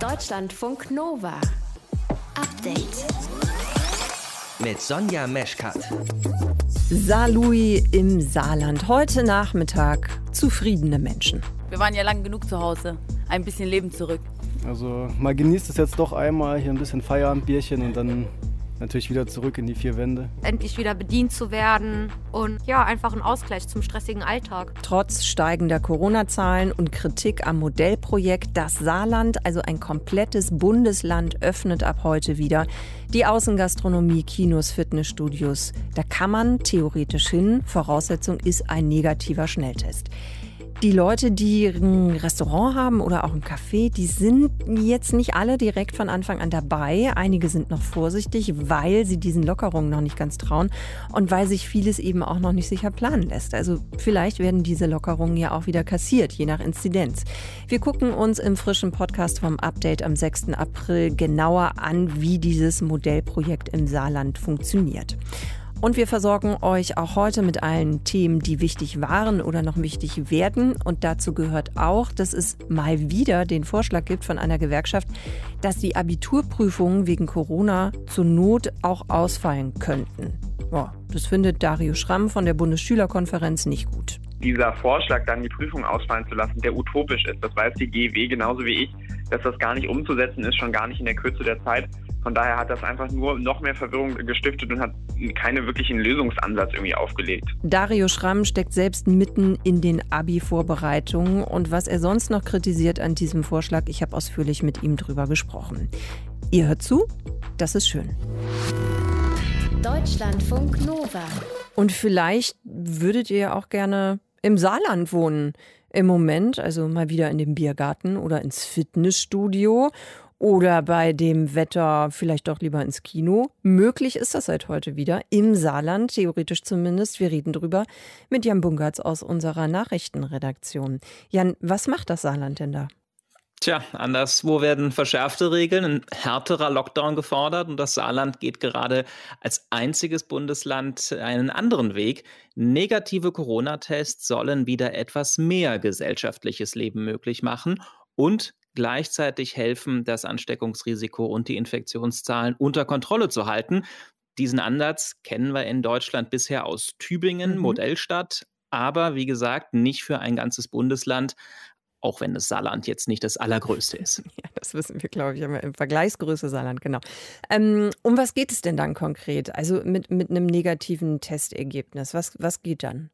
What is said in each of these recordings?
Deutschlandfunk Nova. Update. Mit Sonja Meschkat. Saarlouis im Saarland. Heute Nachmittag zufriedene Menschen. Wir waren ja lang genug zu Hause. Ein bisschen Leben zurück. Also man genießt es jetzt doch einmal, hier ein bisschen Feierabend, Bierchen und dann natürlich wieder zurück in die vier Wände. Endlich wieder bedient zu werden und ja, einfach ein Ausgleich zum stressigen Alltag. Trotz steigender Corona-Zahlen und Kritik am Modellprojekt Das Saarland, also ein komplettes Bundesland, öffnet ab heute wieder die Außengastronomie, Kinos, Fitnessstudios. Da kann man theoretisch hin. Voraussetzung ist ein negativer Schnelltest. Die Leute, die ein Restaurant haben oder auch ein Café, die sind jetzt nicht alle direkt von Anfang an dabei. Einige sind noch vorsichtig, weil sie diesen Lockerungen noch nicht ganz trauen und weil sich vieles eben auch noch nicht sicher planen lässt. Also vielleicht werden diese Lockerungen ja auch wieder kassiert, je nach Inzidenz. Wir gucken uns im frischen Podcast vom Update am 6. April genauer an, wie dieses Modellprojekt im Saarland funktioniert. Und wir versorgen euch auch heute mit allen Themen, die wichtig waren oder noch wichtig werden. Und dazu gehört auch, dass es mal wieder den Vorschlag gibt von einer Gewerkschaft, dass die Abiturprüfungen wegen Corona zur Not auch ausfallen könnten. Ja, das findet Dario Schramm von der Bundesschülerkonferenz nicht gut. Dieser Vorschlag, dann die Prüfung ausfallen zu lassen, der utopisch ist, das weiß die GEW genauso wie ich, dass das gar nicht umzusetzen ist, schon gar nicht in der Kürze der Zeit. Von daher hat das einfach nur noch mehr Verwirrung gestiftet und hat keine wirklichen Lösungsansatz irgendwie aufgelegt. Dario Schramm steckt selbst mitten in den Abi-Vorbereitungen und was er sonst noch kritisiert an diesem Vorschlag, ich habe ausführlich mit ihm drüber gesprochen. Ihr hört zu, das ist schön. Deutschlandfunk Nova. Und vielleicht würdet ihr ja auch gerne im Saarland wohnen. Im Moment, also mal wieder in den Biergarten oder ins Fitnessstudio oder bei dem Wetter vielleicht doch lieber ins Kino. Möglich ist das seit heute wieder im Saarland, theoretisch zumindest. Wir reden drüber mit Jan Bungertz aus unserer Nachrichtenredaktion. Jan, was macht das Saarland denn da? Tja, anderswo werden verschärfte Regeln, ein härterer Lockdown gefordert und das Saarland geht gerade als einziges Bundesland einen anderen Weg. Negative Corona-Tests sollen wieder etwas mehr gesellschaftliches Leben möglich machen und gleichzeitig helfen, das Ansteckungsrisiko und die Infektionszahlen unter Kontrolle zu halten. Diesen Ansatz kennen wir in Deutschland bisher aus Tübingen, mhm. Modellstadt, aber wie gesagt, nicht für ein ganzes Bundesland, auch wenn das Saarland jetzt nicht das allergrößte ist. Ja, das wissen wir, glaube ich, im Vergleichsgröße Saarland, genau. Ähm, um was geht es denn dann konkret? Also mit, mit einem negativen Testergebnis, was, was geht dann?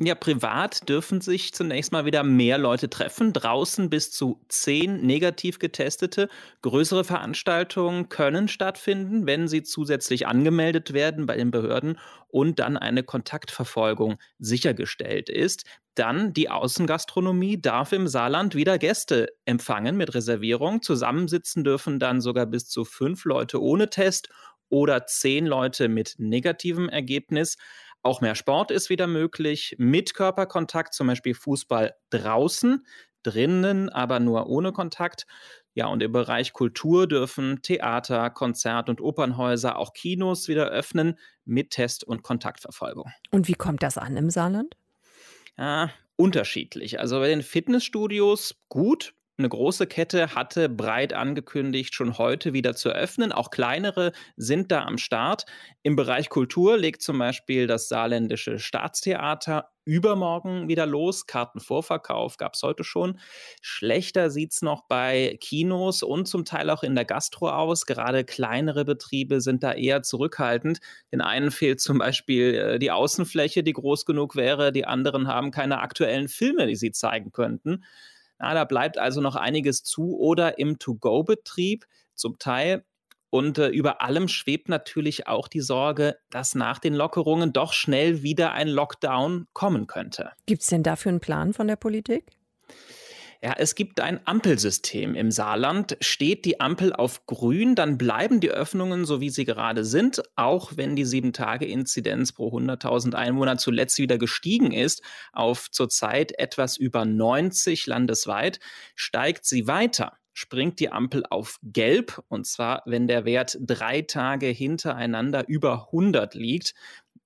Ja, privat dürfen sich zunächst mal wieder mehr Leute treffen. Draußen bis zu zehn negativ getestete. Größere Veranstaltungen können stattfinden, wenn sie zusätzlich angemeldet werden bei den Behörden und dann eine Kontaktverfolgung sichergestellt ist. Dann die Außengastronomie darf im Saarland wieder Gäste empfangen mit Reservierung. Zusammensitzen dürfen dann sogar bis zu fünf Leute ohne Test oder zehn Leute mit negativem Ergebnis. Auch mehr Sport ist wieder möglich, mit Körperkontakt, zum Beispiel Fußball draußen, drinnen, aber nur ohne Kontakt. Ja, und im Bereich Kultur dürfen Theater, Konzert- und Opernhäuser, auch Kinos wieder öffnen mit Test- und Kontaktverfolgung. Und wie kommt das an im Saarland? Ja, unterschiedlich. Also bei den Fitnessstudios gut, eine große Kette hatte breit angekündigt, schon heute wieder zu öffnen. Auch kleinere sind da am Start. Im Bereich Kultur legt zum Beispiel das Saarländische Staatstheater übermorgen wieder los. Kartenvorverkauf gab es heute schon. Schlechter sieht es noch bei Kinos und zum Teil auch in der Gastro aus. Gerade kleinere Betriebe sind da eher zurückhaltend. Den einen fehlt zum Beispiel äh, die Außenfläche, die groß genug wäre. Die anderen haben keine aktuellen Filme, die sie zeigen könnten. Ja, da bleibt also noch einiges zu oder im To-Go-Betrieb zum Teil. Und äh, über allem schwebt natürlich auch die Sorge, dass nach den Lockerungen doch schnell wieder ein Lockdown kommen könnte. Gibt es denn dafür einen Plan von der Politik? Ja, es gibt ein Ampelsystem im Saarland. Steht die Ampel auf grün, dann bleiben die Öffnungen so, wie sie gerade sind, auch wenn die 7-Tage-Inzidenz pro 100.000 Einwohner zuletzt wieder gestiegen ist auf zurzeit etwas über 90 landesweit, steigt sie weiter springt die Ampel auf Gelb, und zwar wenn der Wert drei Tage hintereinander über 100 liegt.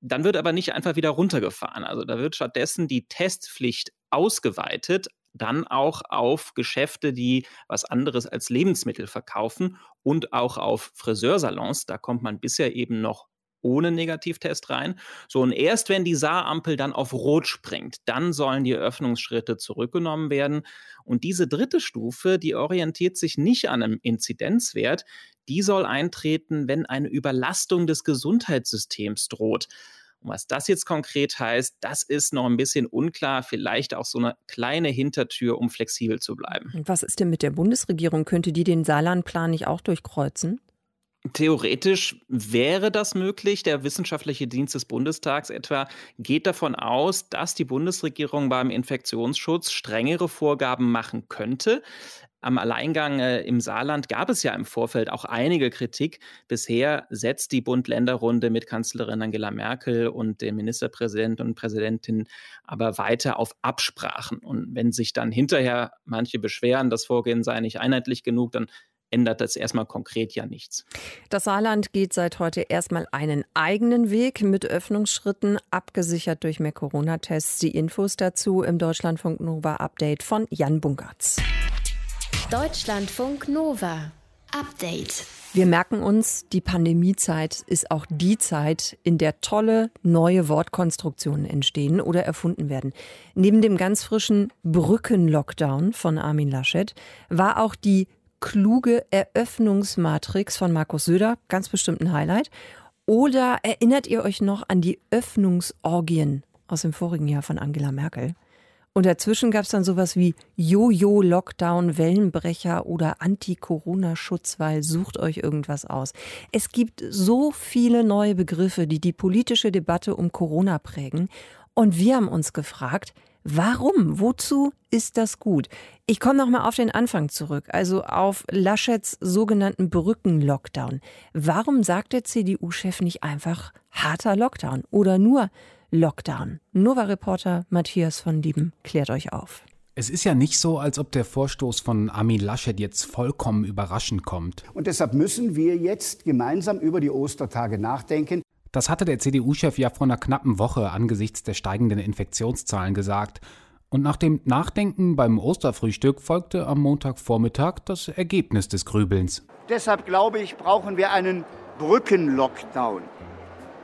Dann wird aber nicht einfach wieder runtergefahren. Also da wird stattdessen die Testpflicht ausgeweitet dann auch auf Geschäfte, die was anderes als Lebensmittel verkaufen und auch auf Friseursalons. Da kommt man bisher eben noch ohne Negativtest rein. So, und erst wenn die Saarampel dann auf Rot springt, dann sollen die Öffnungsschritte zurückgenommen werden. Und diese dritte Stufe, die orientiert sich nicht an einem Inzidenzwert, die soll eintreten, wenn eine Überlastung des Gesundheitssystems droht. Und was das jetzt konkret heißt, das ist noch ein bisschen unklar. Vielleicht auch so eine kleine Hintertür, um flexibel zu bleiben. Und was ist denn mit der Bundesregierung? Könnte die den Saarlandplan nicht auch durchkreuzen? Theoretisch wäre das möglich. Der Wissenschaftliche Dienst des Bundestags etwa geht davon aus, dass die Bundesregierung beim Infektionsschutz strengere Vorgaben machen könnte. Am Alleingang äh, im Saarland gab es ja im Vorfeld auch einige Kritik. Bisher setzt die Bund-Länder-Runde mit Kanzlerin Angela Merkel und dem Ministerpräsidenten und Präsidentin aber weiter auf Absprachen. Und wenn sich dann hinterher manche beschweren, das Vorgehen sei nicht einheitlich genug, dann ändert das erstmal konkret ja nichts. Das Saarland geht seit heute erstmal einen eigenen Weg mit Öffnungsschritten, abgesichert durch mehr Corona-Tests. Die Infos dazu im Deutschlandfunk Nova Update von Jan Bunkertz. Deutschlandfunk Nova. Update. Wir merken uns, die Pandemiezeit ist auch die Zeit, in der tolle neue Wortkonstruktionen entstehen oder erfunden werden. Neben dem ganz frischen Brückenlockdown von Armin Laschet war auch die kluge Eröffnungsmatrix von Markus Söder, ganz bestimmt ein Highlight. Oder erinnert ihr euch noch an die Öffnungsorgien aus dem vorigen Jahr von Angela Merkel? Und dazwischen gab es dann sowas wie Jojo-Lockdown, Wellenbrecher oder Anti-Corona-Schutzwall. Sucht euch irgendwas aus. Es gibt so viele neue Begriffe, die die politische Debatte um Corona prägen. Und wir haben uns gefragt, Warum? Wozu ist das gut? Ich komme noch mal auf den Anfang zurück, also auf Laschets sogenannten Brückenlockdown. Warum sagt der CDU-Chef nicht einfach harter Lockdown oder nur Lockdown? Nova-Reporter Matthias von Lieben klärt euch auf. Es ist ja nicht so, als ob der Vorstoß von Armin Laschet jetzt vollkommen überraschend kommt. Und deshalb müssen wir jetzt gemeinsam über die Ostertage nachdenken. Das hatte der CDU-Chef ja vor einer knappen Woche angesichts der steigenden Infektionszahlen gesagt. Und nach dem Nachdenken beim Osterfrühstück folgte am Montagvormittag das Ergebnis des Grübelns. Deshalb glaube ich, brauchen wir einen Brückenlockdown.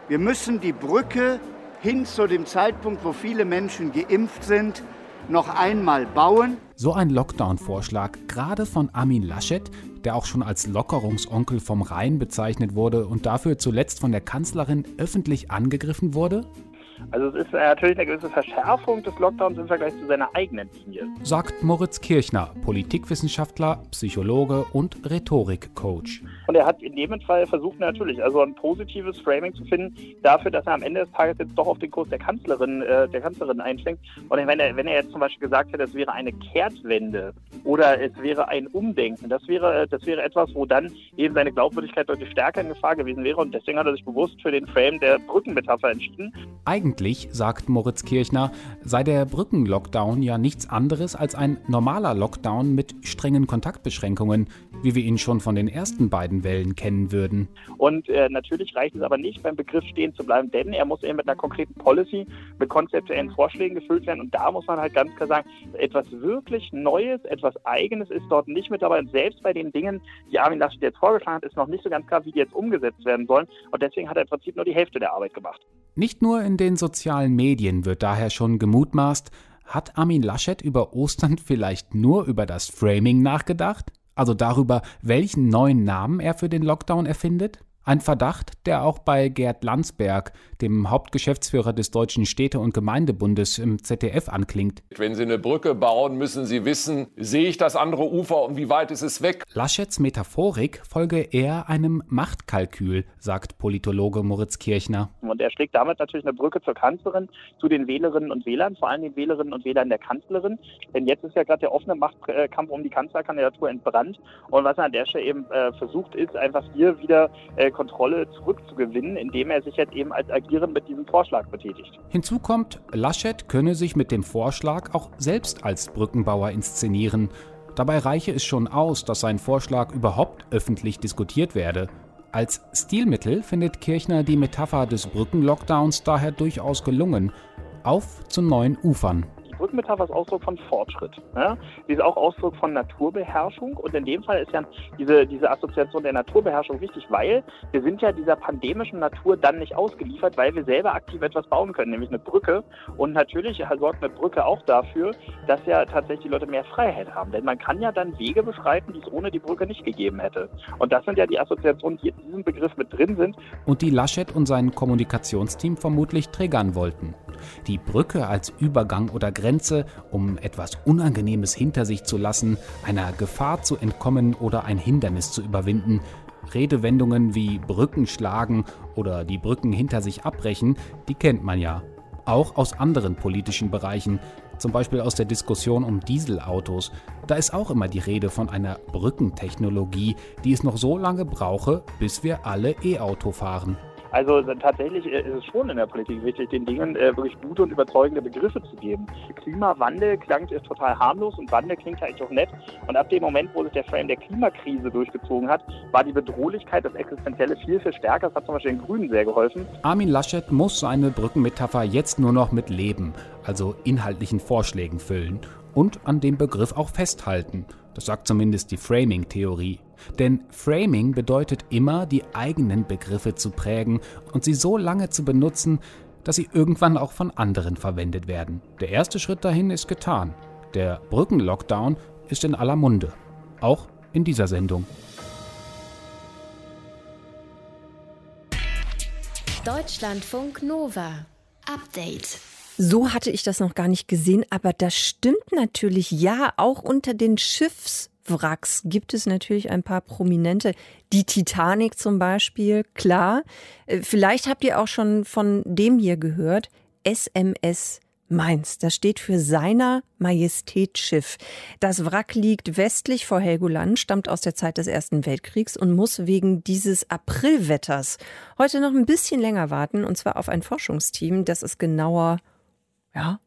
Wir müssen die Brücke hin zu dem Zeitpunkt, wo viele Menschen geimpft sind, noch einmal bauen. So ein Lockdown-Vorschlag, gerade von Armin Laschet, der auch schon als Lockerungsonkel vom Rhein bezeichnet wurde und dafür zuletzt von der Kanzlerin öffentlich angegriffen wurde? Also es ist natürlich eine gewisse Verschärfung des Lockdowns im Vergleich zu seiner eigenen Linie. Sagt Moritz Kirchner, Politikwissenschaftler, Psychologe und Rhetorikcoach. Und er hat in dem Fall versucht natürlich, also ein positives Framing zu finden dafür, dass er am Ende des Tages jetzt doch auf den Kurs der Kanzlerin, äh, der Kanzlerin einschwenkt. Und wenn er, wenn er jetzt zum Beispiel gesagt hätte, es wäre eine Kehrtwende oder es wäre ein Umdenken, das wäre, das wäre etwas, wo dann eben seine Glaubwürdigkeit deutlich stärker in Gefahr gewesen wäre. Und deswegen hat er sich bewusst für den Frame der Brückenmetapher entschieden. Eigentlich, sagt Moritz Kirchner, sei der Brückenlockdown ja nichts anderes als ein normaler Lockdown mit strengen Kontaktbeschränkungen, wie wir ihn schon von den ersten beiden Wellen kennen würden. Und äh, natürlich reicht es aber nicht, beim Begriff stehen zu bleiben, denn er muss eben mit einer konkreten Policy, mit konzeptuellen Vorschlägen gefüllt werden. Und da muss man halt ganz klar sagen, etwas wirklich Neues, etwas Eigenes ist dort nicht mit dabei. Und selbst bei den Dingen, die Armin Laschet jetzt vorgeschlagen hat, ist noch nicht so ganz klar, wie die jetzt umgesetzt werden sollen. Und deswegen hat er im Prinzip nur die Hälfte der Arbeit gemacht. Nicht nur in den sozialen Medien wird daher schon gemutmaßt, hat Armin Laschet über Ostern vielleicht nur über das Framing nachgedacht? Also darüber, welchen neuen Namen er für den Lockdown erfindet? Ein Verdacht, der auch bei Gerd Landsberg, dem Hauptgeschäftsführer des Deutschen Städte- und Gemeindebundes im ZDF, anklingt. Wenn Sie eine Brücke bauen, müssen Sie wissen, sehe ich das andere Ufer und wie weit ist es weg? Laschets Metaphorik folge eher einem Machtkalkül, sagt Politologe Moritz Kirchner. Und er schlägt damit natürlich eine Brücke zur Kanzlerin, zu den Wählerinnen und Wählern, vor allem den Wählerinnen und Wählern der Kanzlerin. Denn jetzt ist ja gerade der offene Machtkampf um die Kanzlerkandidatur entbrannt. Und was er an der Stelle eben äh, versucht, ist einfach hier wieder äh, Kontrolle zurückzugewinnen, indem er sich jetzt eben als Agierend mit diesem Vorschlag betätigt. Hinzu kommt, Laschet könne sich mit dem Vorschlag auch selbst als Brückenbauer inszenieren. Dabei reiche es schon aus, dass sein Vorschlag überhaupt öffentlich diskutiert werde. Als Stilmittel findet Kirchner die Metapher des Brückenlockdowns daher durchaus gelungen. Auf zu neuen Ufern Brückenmetapher ist Ausdruck von Fortschritt. Ja? Sie ist auch Ausdruck von Naturbeherrschung und in dem Fall ist ja diese, diese Assoziation der Naturbeherrschung wichtig, weil wir sind ja dieser pandemischen Natur dann nicht ausgeliefert, weil wir selber aktiv etwas bauen können, nämlich eine Brücke. Und natürlich sorgt eine Brücke auch dafür, dass ja tatsächlich die Leute mehr Freiheit haben. Denn man kann ja dann Wege beschreiten, die es ohne die Brücke nicht gegeben hätte. Und das sind ja die Assoziationen, die in diesem Begriff mit drin sind. Und die Laschet und sein Kommunikationsteam vermutlich triggern wollten. Die Brücke als Übergang oder Grenze, um etwas Unangenehmes hinter sich zu lassen, einer Gefahr zu entkommen oder ein Hindernis zu überwinden. Redewendungen wie Brücken schlagen oder die Brücken hinter sich abbrechen, die kennt man ja. Auch aus anderen politischen Bereichen, zum Beispiel aus der Diskussion um Dieselautos. Da ist auch immer die Rede von einer Brückentechnologie, die es noch so lange brauche, bis wir alle E-Auto fahren. Also tatsächlich äh, ist es schon in der Politik wichtig, den Dingen äh, wirklich gute und überzeugende Begriffe zu geben. Klimawandel ist total harmlos und Wandel klingt eigentlich auch nett. Und ab dem Moment, wo sich der Frame der Klimakrise durchgezogen hat, war die Bedrohlichkeit, das Existenzielle viel, viel stärker. Das hat zum Beispiel den Grünen sehr geholfen. Armin Laschet muss seine Brückenmetapher jetzt nur noch mit Leben, also inhaltlichen Vorschlägen füllen und an dem Begriff auch festhalten. Das sagt zumindest die Framing-Theorie. Denn Framing bedeutet immer, die eigenen Begriffe zu prägen und sie so lange zu benutzen, dass sie irgendwann auch von anderen verwendet werden. Der erste Schritt dahin ist getan. Der Brückenlockdown ist in aller Munde. Auch in dieser Sendung. Deutschlandfunk Nova. Update. So hatte ich das noch gar nicht gesehen, aber das stimmt natürlich. Ja, auch unter den Schiffswracks gibt es natürlich ein paar prominente. Die Titanic zum Beispiel, klar. Äh, vielleicht habt ihr auch schon von dem hier gehört. SMS Mainz. Das steht für seiner Majestät Schiff. Das Wrack liegt westlich vor Helgoland, stammt aus der Zeit des Ersten Weltkriegs und muss wegen dieses Aprilwetters heute noch ein bisschen länger warten, und zwar auf ein Forschungsteam, das es genauer ja,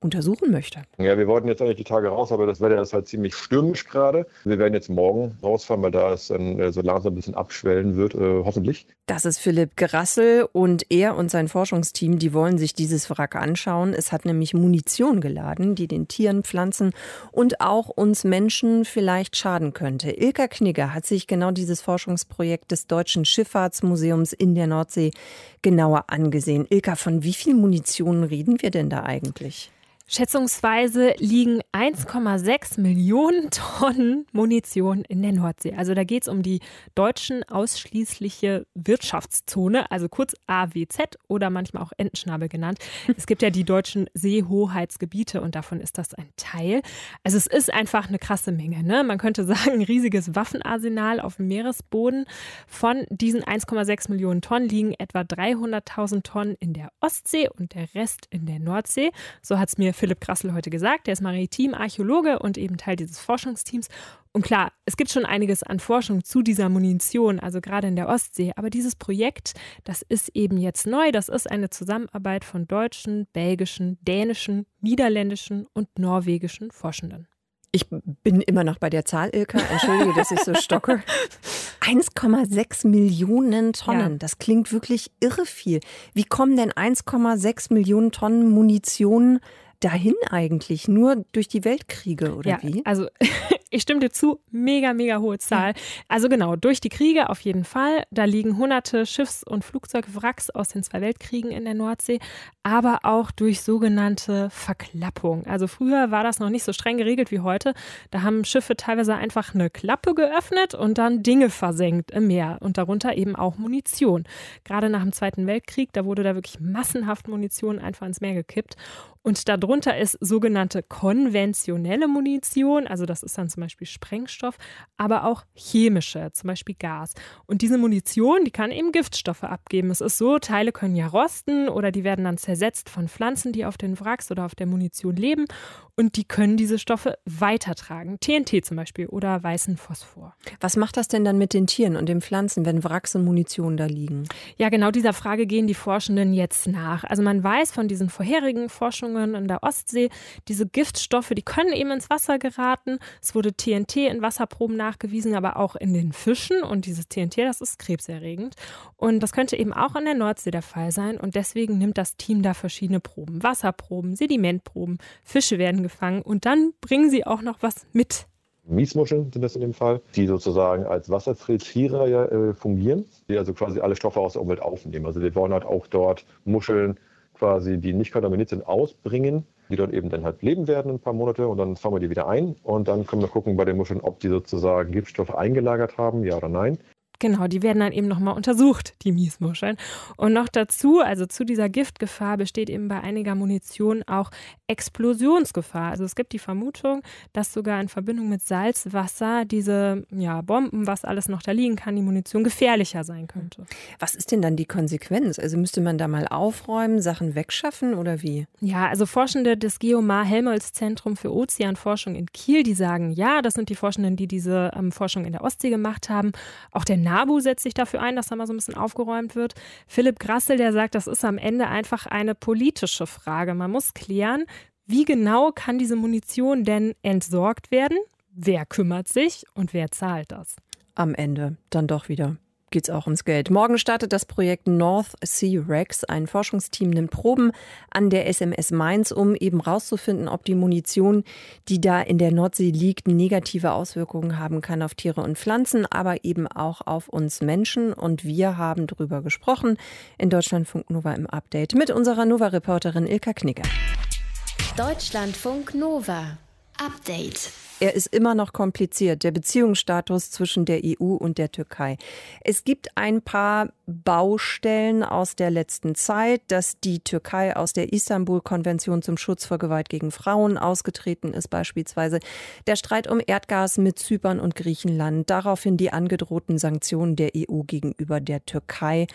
untersuchen möchte. Ja, wir wollten jetzt eigentlich die Tage raus, aber das Wetter ist halt ziemlich stürmisch gerade. Wir werden jetzt morgen rausfahren, weil da es dann äh, so langsam ein bisschen abschwellen wird, äh, hoffentlich. Das ist Philipp Gerassel und er und sein Forschungsteam, die wollen sich dieses Wrack anschauen. Es hat nämlich Munition geladen, die den Tieren, Pflanzen und auch uns Menschen vielleicht schaden könnte. Ilka Knigger hat sich genau dieses Forschungsprojekt des Deutschen Schifffahrtsmuseums in der Nordsee genauer angesehen. Ilka, von wie viel Munition reden wir denn da eigentlich? Schätzungsweise liegen 1,6 Millionen Tonnen Munition in der Nordsee. Also da geht es um die deutschen ausschließliche Wirtschaftszone, also kurz AWZ oder manchmal auch Entenschnabel genannt. Es gibt ja die deutschen Seehoheitsgebiete und davon ist das ein Teil. Also es ist einfach eine krasse Menge. Ne? Man könnte sagen, ein riesiges Waffenarsenal auf dem Meeresboden. Von diesen 1,6 Millionen Tonnen liegen etwa 300.000 Tonnen in der Ostsee und der Rest in der Nordsee. So hat es mir Philipp Grassel heute gesagt. Der ist Maritim-Archäologe und eben Teil dieses Forschungsteams. Und klar, es gibt schon einiges an Forschung zu dieser Munition, also gerade in der Ostsee. Aber dieses Projekt, das ist eben jetzt neu. Das ist eine Zusammenarbeit von deutschen, belgischen, dänischen, niederländischen und norwegischen Forschenden. Ich bin immer noch bei der Zahl, Ilka. Entschuldige, dass ich so stocke. 1,6 Millionen Tonnen. Ja. Das klingt wirklich irre viel. Wie kommen denn 1,6 Millionen Tonnen Munition dahin eigentlich? Nur durch die Weltkriege oder ja, wie? Also ich stimme dir zu, mega, mega hohe Zahl. Also genau, durch die Kriege auf jeden Fall. Da liegen hunderte Schiffs- und Flugzeugwracks aus den zwei Weltkriegen in der Nordsee, aber auch durch sogenannte Verklappung. Also früher war das noch nicht so streng geregelt wie heute. Da haben Schiffe teilweise einfach eine Klappe geöffnet und dann Dinge versenkt im Meer und darunter eben auch Munition. Gerade nach dem Zweiten Weltkrieg, da wurde da wirklich massenhaft Munition einfach ins Meer gekippt. Und darunter ist sogenannte konventionelle Munition, also das ist dann zum Beispiel Sprengstoff, aber auch chemische, zum Beispiel Gas. Und diese Munition, die kann eben Giftstoffe abgeben. Es ist so, Teile können ja rosten oder die werden dann zersetzt von Pflanzen, die auf den Wracks oder auf der Munition leben. Und die können diese Stoffe weitertragen. TNT zum Beispiel oder weißen Phosphor. Was macht das denn dann mit den Tieren und den Pflanzen, wenn Wracks und Munition da liegen? Ja, genau dieser Frage gehen die Forschenden jetzt nach. Also man weiß von diesen vorherigen Forschungen, Forschungen in der Ostsee. Diese Giftstoffe, die können eben ins Wasser geraten. Es wurde TNT in Wasserproben nachgewiesen, aber auch in den Fischen. Und dieses TNT, das ist krebserregend. Und das könnte eben auch in der Nordsee der Fall sein. Und deswegen nimmt das Team da verschiedene Proben. Wasserproben, Sedimentproben, Fische werden gefangen und dann bringen sie auch noch was mit. Miesmuscheln sind das in dem Fall, die sozusagen als Wasserfiltrierer ja, äh, fungieren, die also quasi alle Stoffe aus der Umwelt aufnehmen. Also wir wollen halt auch dort Muscheln quasi, die nicht kontaminiert sind, ausbringen, die dort eben dann halt leben werden ein paar Monate und dann fangen wir die wieder ein und dann können wir gucken bei den Muscheln, ob die sozusagen Giftstoffe eingelagert haben, ja oder nein. Genau, die werden dann eben nochmal untersucht, die Miesmuscheln. Und noch dazu, also zu dieser Giftgefahr besteht eben bei einiger Munition auch Explosionsgefahr. Also es gibt die Vermutung, dass sogar in Verbindung mit Salzwasser diese ja, Bomben, was alles noch da liegen kann, die Munition gefährlicher sein könnte. Was ist denn dann die Konsequenz? Also müsste man da mal aufräumen, Sachen wegschaffen oder wie? Ja, also Forschende des Geomar-Helmholtz-Zentrum für Ozeanforschung in Kiel, die sagen, ja, das sind die Forschenden, die diese ähm, Forschung in der Ostsee gemacht haben. Auch der NABU setzt sich dafür ein, dass da mal so ein bisschen aufgeräumt wird. Philipp Grassel, der sagt, das ist am Ende einfach eine politische Frage. Man muss klären, wie genau kann diese Munition denn entsorgt werden? Wer kümmert sich und wer zahlt das? Am Ende dann doch wieder geht es auch ums Geld. Morgen startet das Projekt North Sea Rex. Ein Forschungsteam nimmt Proben an der SMS Mainz, um eben rauszufinden, ob die Munition, die da in der Nordsee liegt, negative Auswirkungen haben kann auf Tiere und Pflanzen, aber eben auch auf uns Menschen. Und wir haben darüber gesprochen in Deutschlandfunk Nova im Update mit unserer Nova-Reporterin Ilka Knicker. Deutschlandfunk Nova. Update. Er ist immer noch kompliziert, der Beziehungsstatus zwischen der EU und der Türkei. Es gibt ein paar Baustellen aus der letzten Zeit, dass die Türkei aus der Istanbul-Konvention zum Schutz vor Gewalt gegen Frauen ausgetreten ist, beispielsweise der Streit um Erdgas mit Zypern und Griechenland, daraufhin die angedrohten Sanktionen der EU gegenüber der Türkei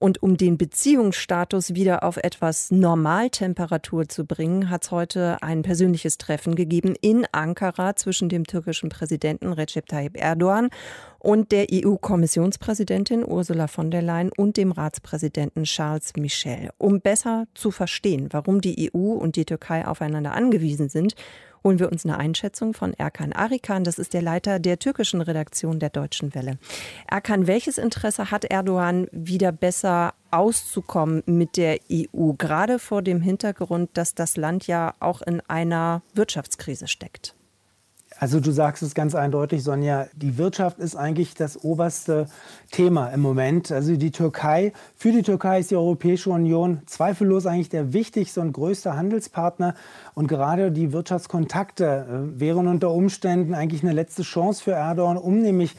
und um den Beziehungsstatus wieder auf etwas Normaltemperatur zu bringen, hat es heute ein persönliches Treffen gegeben in Ankara zwischen dem türkischen Präsidenten Recep Tayyip Erdogan und der EU-Kommissionspräsidentin Ursula von der Leyen und dem Ratspräsidenten Charles Michel. Um besser zu verstehen, warum die EU und die Türkei aufeinander angewiesen sind, holen wir uns eine Einschätzung von Erkan Arikan. Das ist der Leiter der türkischen Redaktion der Deutschen Welle. Erkan, welches Interesse hat Erdogan, wieder besser auszukommen mit der EU, gerade vor dem Hintergrund, dass das Land ja auch in einer Wirtschaftskrise steckt? Also du sagst es ganz eindeutig, Sonja, die Wirtschaft ist eigentlich das oberste Thema im Moment. Also die Türkei, für die Türkei ist die Europäische Union zweifellos eigentlich der wichtigste und größte Handelspartner. Und gerade die Wirtschaftskontakte äh, wären unter Umständen eigentlich eine letzte Chance für Erdogan, um nämlich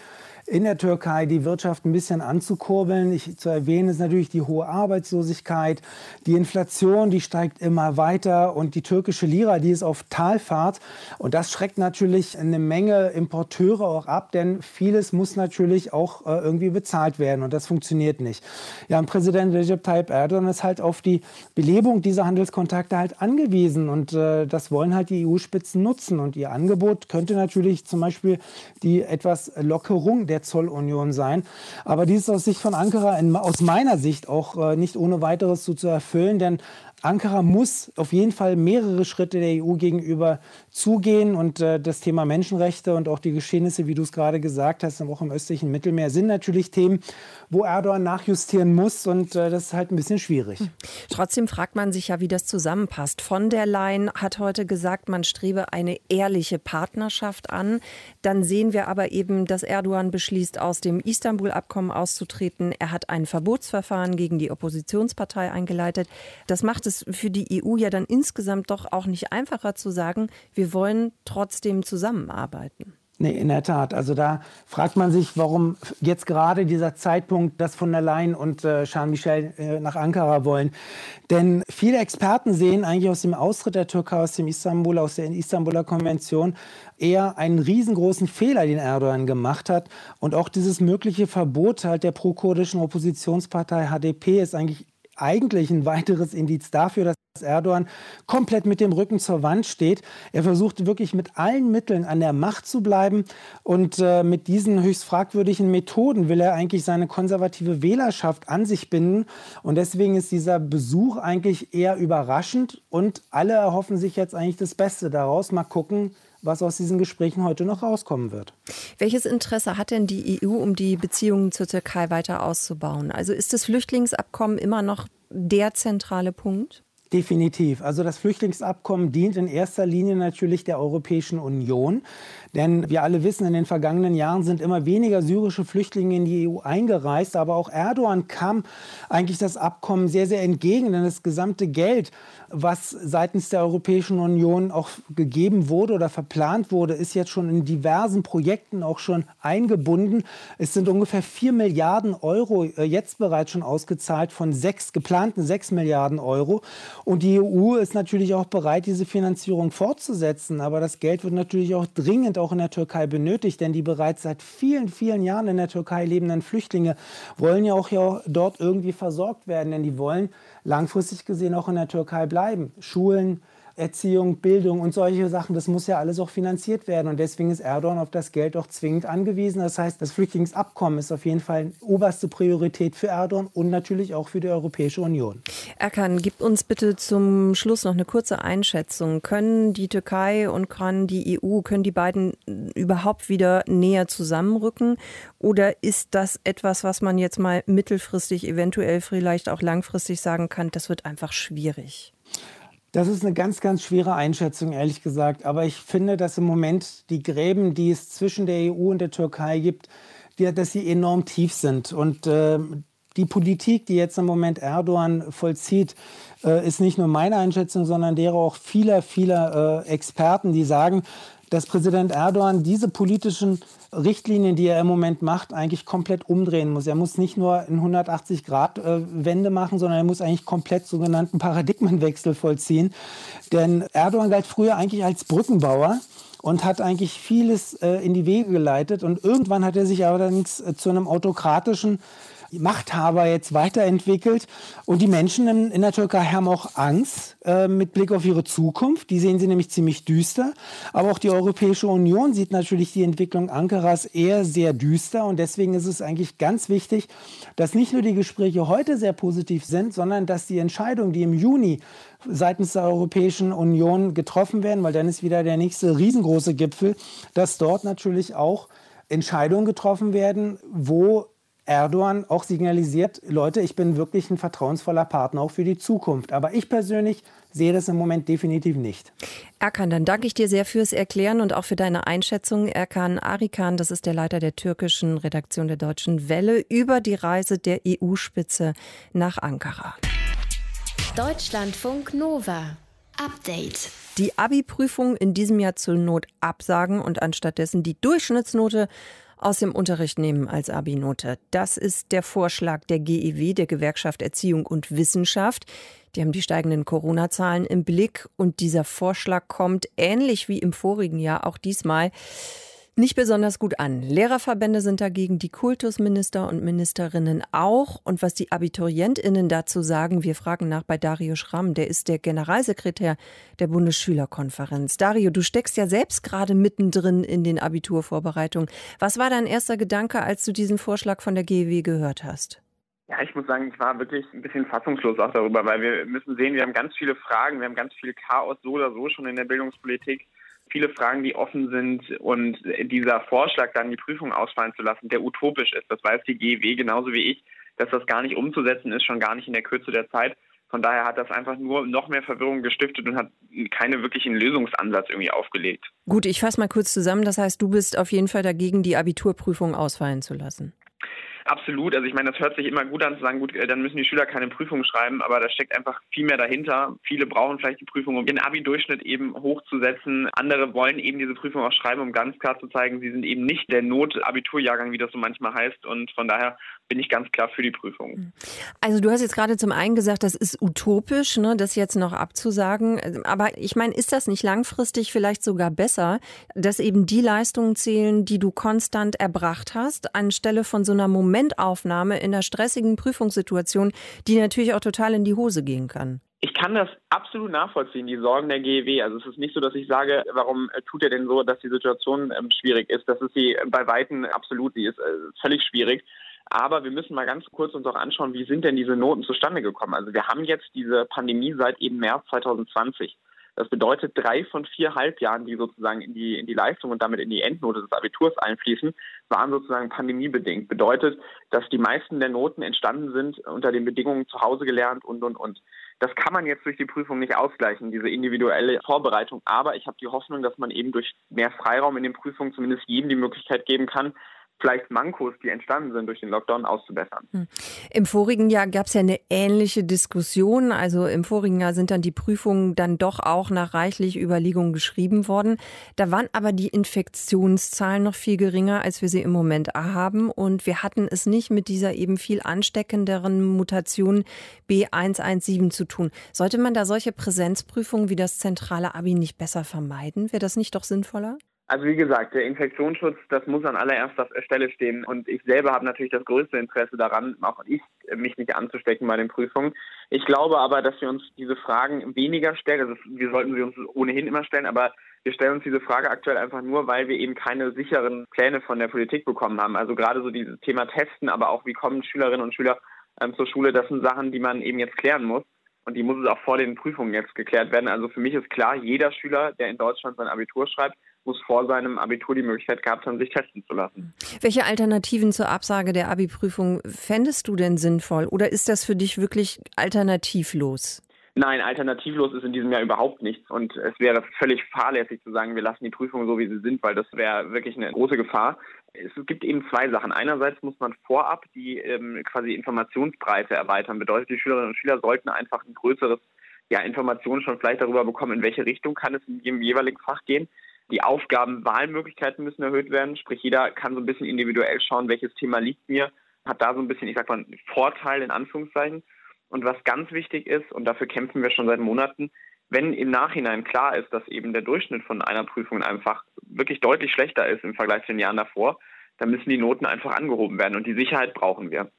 in der Türkei die Wirtschaft ein bisschen anzukurbeln. Ich, zu erwähnen ist natürlich die hohe Arbeitslosigkeit, die Inflation, die steigt immer weiter und die türkische Lira, die ist auf Talfahrt. Und das schreckt natürlich eine Menge Importeure auch ab, denn vieles muss natürlich auch äh, irgendwie bezahlt werden und das funktioniert nicht. Ja, und Präsident Recep Tayyip Erdogan ist halt auf die Belebung dieser Handelskontakte halt angewiesen und äh, das wollen halt die EU-Spitzen nutzen. Und ihr Angebot könnte natürlich zum Beispiel die etwas Lockerung der Zollunion sein. Aber dies ist aus Sicht von Ankara in, aus meiner Sicht auch äh, nicht ohne weiteres so zu erfüllen, denn Ankara muss auf jeden Fall mehrere Schritte der EU gegenüber zugehen. Und äh, das Thema Menschenrechte und auch die Geschehnisse, wie du es gerade gesagt hast, auch im östlichen Mittelmeer, sind natürlich Themen, wo Erdogan nachjustieren muss. Und äh, das ist halt ein bisschen schwierig. Hm. Trotzdem fragt man sich ja, wie das zusammenpasst. Von der Leyen hat heute gesagt, man strebe eine ehrliche Partnerschaft an. Dann sehen wir aber eben, dass Erdogan beschließt, aus dem Istanbul-Abkommen auszutreten. Er hat ein Verbotsverfahren gegen die Oppositionspartei eingeleitet. Das macht es es für die EU ja dann insgesamt doch auch nicht einfacher zu sagen, wir wollen trotzdem zusammenarbeiten. Nee, in der Tat. Also da fragt man sich, warum jetzt gerade dieser Zeitpunkt, dass von der Leyen und äh, Charles Michel äh, nach Ankara wollen. Denn viele Experten sehen eigentlich aus dem Austritt der Türkei aus dem Istanbul, aus der Istanbuler Konvention, eher einen riesengroßen Fehler, den Erdogan gemacht hat. Und auch dieses mögliche Verbot halt der pro-kurdischen Oppositionspartei HDP ist eigentlich eigentlich ein weiteres Indiz dafür, dass Erdogan komplett mit dem Rücken zur Wand steht. Er versucht wirklich mit allen Mitteln an der Macht zu bleiben und äh, mit diesen höchst fragwürdigen Methoden will er eigentlich seine konservative Wählerschaft an sich binden und deswegen ist dieser Besuch eigentlich eher überraschend und alle erhoffen sich jetzt eigentlich das Beste daraus. Mal gucken, was aus diesen Gesprächen heute noch rauskommen wird. Welches Interesse hat denn die EU, um die Beziehungen zur Türkei weiter auszubauen? Also ist das Flüchtlingsabkommen immer noch der zentrale Punkt? Definitiv. Also das Flüchtlingsabkommen dient in erster Linie natürlich der Europäischen Union. Denn wir alle wissen, in den vergangenen Jahren sind immer weniger syrische Flüchtlinge in die EU eingereist. Aber auch Erdogan kam eigentlich das Abkommen sehr, sehr entgegen. Denn das gesamte Geld, was seitens der Europäischen Union auch gegeben wurde oder verplant wurde, ist jetzt schon in diversen Projekten auch schon eingebunden. Es sind ungefähr 4 Milliarden Euro äh, jetzt bereits schon ausgezahlt von sechs, geplanten 6 Milliarden Euro. Und die EU ist natürlich auch bereit, diese Finanzierung fortzusetzen. Aber das Geld wird natürlich auch dringend auch in der Türkei benötigt, denn die bereits seit vielen, vielen Jahren in der Türkei lebenden Flüchtlinge wollen ja auch ja dort irgendwie versorgt werden, denn die wollen langfristig gesehen auch in der Türkei bleiben. Schulen, Erziehung, Bildung und solche Sachen, das muss ja alles auch finanziert werden. Und deswegen ist Erdogan auf das Geld auch zwingend angewiesen. Das heißt, das Flüchtlingsabkommen ist auf jeden Fall oberste Priorität für Erdogan und natürlich auch für die Europäische Union. Erkan, gib uns bitte zum Schluss noch eine kurze Einschätzung. Können die Türkei und kann die EU, können die beiden überhaupt wieder näher zusammenrücken? Oder ist das etwas, was man jetzt mal mittelfristig, eventuell vielleicht auch langfristig sagen kann, das wird einfach schwierig? Das ist eine ganz, ganz schwere Einschätzung, ehrlich gesagt. Aber ich finde, dass im Moment die Gräben, die es zwischen der EU und der Türkei gibt, die, dass sie enorm tief sind. Und äh, die Politik, die jetzt im Moment Erdogan vollzieht, äh, ist nicht nur meine Einschätzung, sondern derer auch vieler, vieler äh, Experten, die sagen, dass Präsident Erdogan diese politischen Richtlinien, die er im Moment macht, eigentlich komplett umdrehen muss. Er muss nicht nur eine 180-Grad-Wende machen, sondern er muss eigentlich komplett sogenannten Paradigmenwechsel vollziehen. Denn Erdogan galt früher eigentlich als Brückenbauer und hat eigentlich vieles äh, in die Wege geleitet. Und irgendwann hat er sich allerdings äh, zu einem autokratischen Machthaber jetzt weiterentwickelt. Und die Menschen in, in der Türkei haben auch Angst äh, mit Blick auf ihre Zukunft. Die sehen sie nämlich ziemlich düster. Aber auch die Europäische Union sieht natürlich die Entwicklung Ankaras eher sehr düster. Und deswegen ist es eigentlich ganz wichtig, dass nicht nur die Gespräche heute sehr positiv sind, sondern dass die Entscheidungen, die im Juni seitens der Europäischen Union getroffen werden, weil dann ist wieder der nächste riesengroße Gipfel, dass dort natürlich auch Entscheidungen getroffen werden, wo Erdogan auch signalisiert, Leute, ich bin wirklich ein vertrauensvoller Partner auch für die Zukunft. Aber ich persönlich sehe das im Moment definitiv nicht. Erkan, dann danke ich dir sehr fürs Erklären und auch für deine Einschätzung. Erkan Arikan, das ist der Leiter der türkischen Redaktion der Deutschen Welle, über die Reise der EU-Spitze nach Ankara. Deutschlandfunk Nova. Update. Die Abi-Prüfung in diesem Jahr zur Not absagen und anstattdessen die Durchschnittsnote aus dem Unterricht nehmen als Abi-Note. Das ist der Vorschlag der GEW, der Gewerkschaft Erziehung und Wissenschaft. Die haben die steigenden Corona-Zahlen im Blick und dieser Vorschlag kommt ähnlich wie im vorigen Jahr auch diesmal nicht besonders gut an. Lehrerverbände sind dagegen, die Kultusminister und Ministerinnen auch. Und was die Abiturientinnen dazu sagen, wir fragen nach bei Dario Schramm, der ist der Generalsekretär der Bundesschülerkonferenz. Dario, du steckst ja selbst gerade mittendrin in den Abiturvorbereitungen. Was war dein erster Gedanke, als du diesen Vorschlag von der GEW gehört hast? Ja, ich muss sagen, ich war wirklich ein bisschen fassungslos auch darüber, weil wir müssen sehen, wir haben ganz viele Fragen, wir haben ganz viel Chaos so oder so schon in der Bildungspolitik viele Fragen, die offen sind und dieser Vorschlag, dann die Prüfung ausfallen zu lassen, der utopisch ist, das weiß die GEW genauso wie ich, dass das gar nicht umzusetzen ist, schon gar nicht in der Kürze der Zeit. Von daher hat das einfach nur noch mehr Verwirrung gestiftet und hat keine wirklichen Lösungsansatz irgendwie aufgelegt. Gut, ich fasse mal kurz zusammen. Das heißt, du bist auf jeden Fall dagegen, die Abiturprüfung ausfallen zu lassen. Absolut. Also ich meine, das hört sich immer gut an zu sagen, gut, äh, dann müssen die Schüler keine Prüfung schreiben, aber da steckt einfach viel mehr dahinter. Viele brauchen vielleicht die Prüfung, um ihren Abi-Durchschnitt eben hochzusetzen. Andere wollen eben diese Prüfung auch schreiben, um ganz klar zu zeigen, sie sind eben nicht der Not-Abiturjahrgang, wie das so manchmal heißt. Und von daher bin ich ganz klar für die Prüfung. Also du hast jetzt gerade zum einen gesagt, das ist utopisch, ne, das jetzt noch abzusagen. Aber ich meine, ist das nicht langfristig vielleicht sogar besser, dass eben die Leistungen zählen, die du konstant erbracht hast, anstelle von so einer Momentaufnahme in einer stressigen Prüfungssituation, die natürlich auch total in die Hose gehen kann? Ich kann das absolut nachvollziehen, die Sorgen der GEW. Also es ist nicht so, dass ich sage, warum äh, tut er denn so, dass die Situation ähm, schwierig ist. Das ist sie bei Weitem absolut, sie ist äh, völlig schwierig. Aber wir müssen mal ganz kurz uns auch anschauen, wie sind denn diese Noten zustande gekommen? Also wir haben jetzt diese Pandemie seit eben März 2020. Das bedeutet, drei von vier Halbjahren, die sozusagen in die, in die Leistung und damit in die Endnote des Abiturs einfließen, waren sozusagen pandemiebedingt. Bedeutet, dass die meisten der Noten entstanden sind unter den Bedingungen zu Hause gelernt und, und, und. Das kann man jetzt durch die Prüfung nicht ausgleichen, diese individuelle Vorbereitung. Aber ich habe die Hoffnung, dass man eben durch mehr Freiraum in den Prüfungen zumindest jedem die Möglichkeit geben kann, vielleicht Mankos, die entstanden sind durch den Lockdown, auszubessern. Hm. Im vorigen Jahr gab es ja eine ähnliche Diskussion. Also im vorigen Jahr sind dann die Prüfungen dann doch auch nach reichlich Überlegungen geschrieben worden. Da waren aber die Infektionszahlen noch viel geringer, als wir sie im Moment haben. Und wir hatten es nicht mit dieser eben viel ansteckenderen Mutation B117 zu tun. Sollte man da solche Präsenzprüfungen wie das zentrale Abi nicht besser vermeiden? Wäre das nicht doch sinnvoller? Also wie gesagt, der Infektionsschutz, das muss an allererster Stelle stehen. Und ich selber habe natürlich das größte Interesse daran, auch ich, mich nicht anzustecken bei den Prüfungen. Ich glaube aber, dass wir uns diese Fragen weniger stellen. Also wir sollten sie uns ohnehin immer stellen, aber wir stellen uns diese Frage aktuell einfach nur, weil wir eben keine sicheren Pläne von der Politik bekommen haben. Also gerade so dieses Thema Testen, aber auch wie kommen Schülerinnen und Schüler ähm, zur Schule, das sind Sachen, die man eben jetzt klären muss. Und die muss es auch vor den Prüfungen jetzt geklärt werden. Also für mich ist klar, jeder Schüler, der in Deutschland sein Abitur schreibt, muss vor seinem Abitur die Möglichkeit gehabt haben, sich testen zu lassen. Welche Alternativen zur Absage der Abi-Prüfung fändest du denn sinnvoll? Oder ist das für dich wirklich alternativlos? Nein, alternativlos ist in diesem Jahr überhaupt nichts. Und es wäre völlig fahrlässig zu sagen, wir lassen die Prüfungen so, wie sie sind, weil das wäre wirklich eine große Gefahr. Es gibt eben zwei Sachen. Einerseits muss man vorab die ähm, quasi Informationsbreite erweitern. Bedeutet, die Schülerinnen und Schüler sollten einfach ein größeres ja, Informationen schon vielleicht darüber bekommen, in welche Richtung kann es in jedem jeweiligen Fach gehen. Die Aufgabenwahlmöglichkeiten müssen erhöht werden, sprich jeder kann so ein bisschen individuell schauen, welches Thema liegt mir, hat da so ein bisschen, ich sag mal, einen Vorteil in Anführungszeichen. Und was ganz wichtig ist, und dafür kämpfen wir schon seit Monaten, wenn im Nachhinein klar ist, dass eben der Durchschnitt von einer Prüfung einfach wirklich deutlich schlechter ist im Vergleich zu den Jahren davor, dann müssen die Noten einfach angehoben werden und die Sicherheit brauchen wir.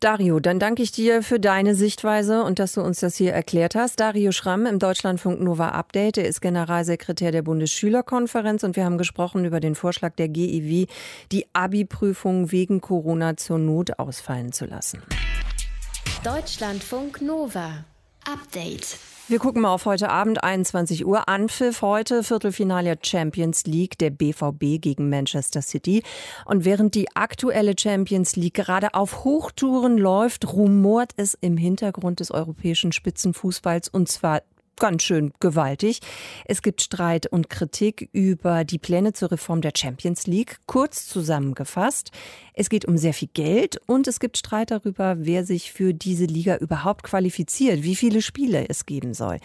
Dario, dann danke ich dir für deine Sichtweise und dass du uns das hier erklärt hast. Dario Schramm im Deutschlandfunk Nova Update. Er ist Generalsekretär der Bundesschülerkonferenz und wir haben gesprochen über den Vorschlag der GEW, die Abi-Prüfung wegen Corona zur Not ausfallen zu lassen. Deutschlandfunk Nova Update. Wir gucken mal auf heute Abend, 21 Uhr. Anpfiff heute, Viertelfinale Champions League, der BVB gegen Manchester City. Und während die aktuelle Champions League gerade auf Hochtouren läuft, rumort es im Hintergrund des europäischen Spitzenfußballs und zwar ganz schön gewaltig. Es gibt Streit und Kritik über die Pläne zur Reform der Champions League. Kurz zusammengefasst, es geht um sehr viel Geld und es gibt Streit darüber, wer sich für diese Liga überhaupt qualifiziert, wie viele Spiele es geben soll.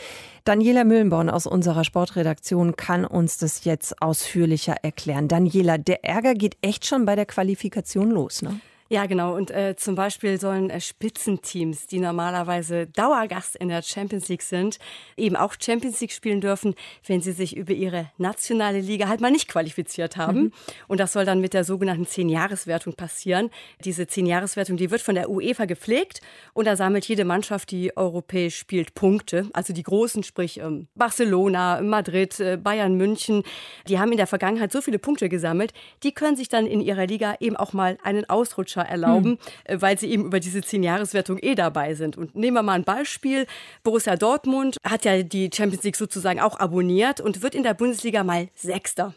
Daniela Müllenborn aus unserer Sportredaktion kann uns das jetzt ausführlicher erklären. Daniela, der Ärger geht echt schon bei der Qualifikation los, ne? Ja, genau. Und äh, zum Beispiel sollen äh, Spitzenteams, die normalerweise Dauergast in der Champions League sind, eben auch Champions League spielen dürfen, wenn sie sich über ihre nationale Liga halt mal nicht qualifiziert haben. Mhm. Und das soll dann mit der sogenannten Zehn-Jahres-Wertung passieren. Diese Zehn-Jahres-Wertung, die wird von der UEFA gepflegt und da sammelt jede Mannschaft, die europäisch spielt, Punkte. Also die großen, sprich ähm, Barcelona, Madrid, äh, Bayern, München, die haben in der Vergangenheit so viele Punkte gesammelt, die können sich dann in ihrer Liga eben auch mal einen Ausrutscher Manager erlauben, hm. weil sie eben über diese Zehn-Jahres-Wertung eh dabei sind. Und nehmen wir mal ein Beispiel. Borussia Dortmund hat ja die Champions League sozusagen auch abonniert und wird in der Bundesliga mal Sechster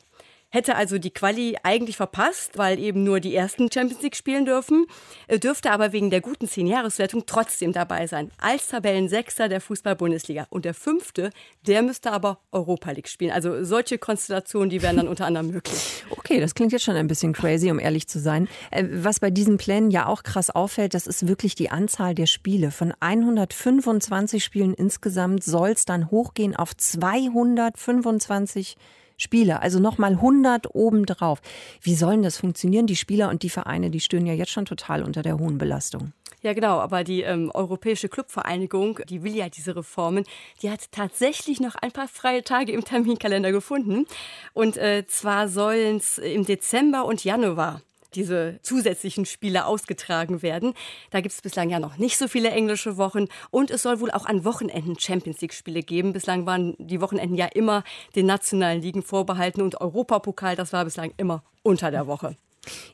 hätte also die Quali eigentlich verpasst, weil eben nur die ersten Champions League spielen dürfen, äh, dürfte aber wegen der guten Zehn-Jahres-Wertung trotzdem dabei sein. Als Tabellensechster der Fußball-Bundesliga. Und der fünfte, der müsste aber Europa League spielen. Also solche Konstellationen, die wären dann unter anderem möglich. Okay, das klingt jetzt schon ein bisschen crazy, um ehrlich zu sein. Äh, was bei diesen Plänen ja auch krass auffällt, das ist wirklich die Anzahl der Spiele. Von 125 Spielen insgesamt soll es dann hochgehen auf 225 Spiele. Spieler, also nochmal 100 obendrauf. Wie sollen das funktionieren? Die Spieler und die Vereine, die stören ja jetzt schon total unter der hohen Belastung. Ja, genau, aber die ähm, Europäische Clubvereinigung, die will ja diese Reformen, die hat tatsächlich noch ein paar freie Tage im Terminkalender gefunden. Und äh, zwar sollen es im Dezember und Januar diese zusätzlichen Spiele ausgetragen werden. Da gibt es bislang ja noch nicht so viele englische Wochen und es soll wohl auch an Wochenenden Champions League-Spiele geben. Bislang waren die Wochenenden ja immer den nationalen Ligen vorbehalten und Europapokal, das war bislang immer unter der Woche.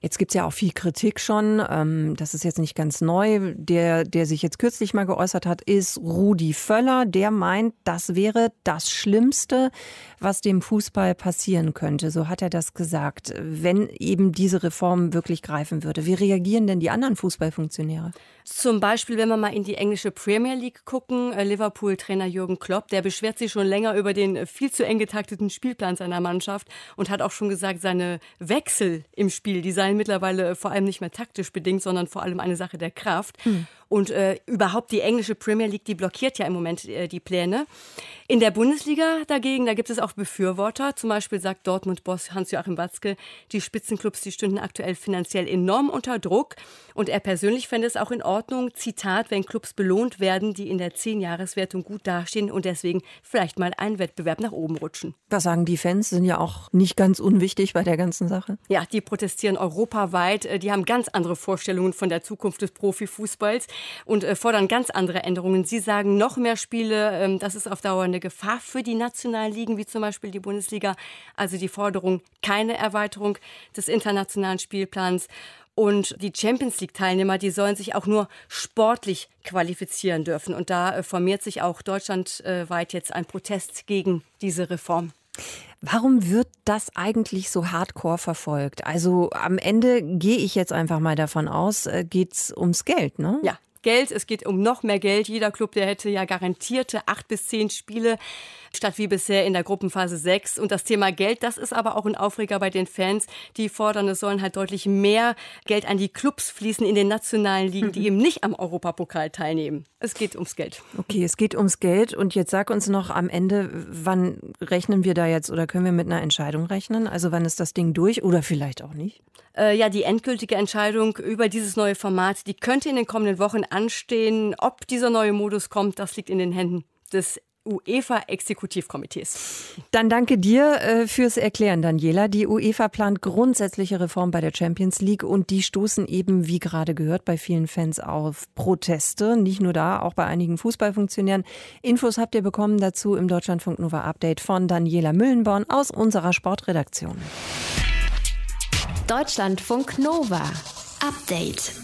Jetzt gibt es ja auch viel Kritik schon. Ähm, das ist jetzt nicht ganz neu. Der, der sich jetzt kürzlich mal geäußert hat, ist Rudi Völler. Der meint, das wäre das Schlimmste, was dem Fußball passieren könnte. So hat er das gesagt, wenn eben diese Reform wirklich greifen würde. Wie reagieren denn die anderen Fußballfunktionäre? Zum Beispiel, wenn wir mal in die englische Premier League gucken, äh, Liverpool-Trainer Jürgen Klopp, der beschwert sich schon länger über den viel zu eng getakteten Spielplan seiner Mannschaft und hat auch schon gesagt, seine Wechsel im Spiel, die seien mittlerweile vor allem nicht mehr taktisch bedingt, sondern vor allem eine Sache der Kraft. Hm. Und äh, überhaupt die englische Premier League, die blockiert ja im Moment äh, die Pläne. In der Bundesliga dagegen, da gibt es auch Befürworter. Zum Beispiel sagt Dortmund-Boss Hans-Joachim Watzke, die Spitzenclubs, die stünden aktuell finanziell enorm unter Druck. Und er persönlich fände es auch in Ordnung, Zitat, wenn Clubs belohnt werden, die in der Zehn-Jahres-Wertung gut dastehen und deswegen vielleicht mal einen Wettbewerb nach oben rutschen. Was sagen die Fans? Sind ja auch nicht ganz unwichtig bei der ganzen Sache. Ja, die protestieren europaweit. Äh, die haben ganz andere Vorstellungen von der Zukunft des Profifußballs und äh, fordern ganz andere Änderungen. Sie sagen noch mehr Spiele, ähm, das ist auf Dauer eine Gefahr für die nationalen Ligen, wie zum Beispiel die Bundesliga. Also die Forderung keine Erweiterung des internationalen Spielplans. Und die Champions League-Teilnehmer, die sollen sich auch nur sportlich qualifizieren dürfen. Und da äh, formiert sich auch deutschlandweit jetzt ein Protest gegen diese Reform. Warum wird das eigentlich so hardcore verfolgt? Also am Ende gehe ich jetzt einfach mal davon aus, äh, geht es ums Geld, ne? Ja, Geld, es geht um noch mehr Geld. Jeder Club, der hätte ja garantierte acht bis zehn Spiele statt wie bisher in der Gruppenphase sechs. Und das Thema Geld, das ist aber auch ein Aufreger bei den Fans. Die fordern, es sollen halt deutlich mehr Geld an die Clubs fließen in den nationalen Ligen, die mhm. eben nicht am Europapokal teilnehmen. Es geht ums Geld. Okay, es geht ums Geld. Und jetzt sag uns noch am Ende, wann rechnen wir da jetzt oder können wir mit einer Entscheidung rechnen? Also wann ist das Ding durch oder vielleicht auch nicht? Äh, ja, die endgültige Entscheidung über dieses neue Format, die könnte in den kommenden Wochen anstehen. Ob dieser neue Modus kommt, das liegt in den Händen des UEFA-Exekutivkomitees. Dann danke dir äh, fürs Erklären, Daniela. Die UEFA plant grundsätzliche Reform bei der Champions League und die stoßen eben, wie gerade gehört, bei vielen Fans auf Proteste. Nicht nur da, auch bei einigen Fußballfunktionären. Infos habt ihr bekommen dazu im Deutschlandfunk Nova Update von Daniela Müllenborn aus unserer Sportredaktion. Deutschlandfunk Nova. Update.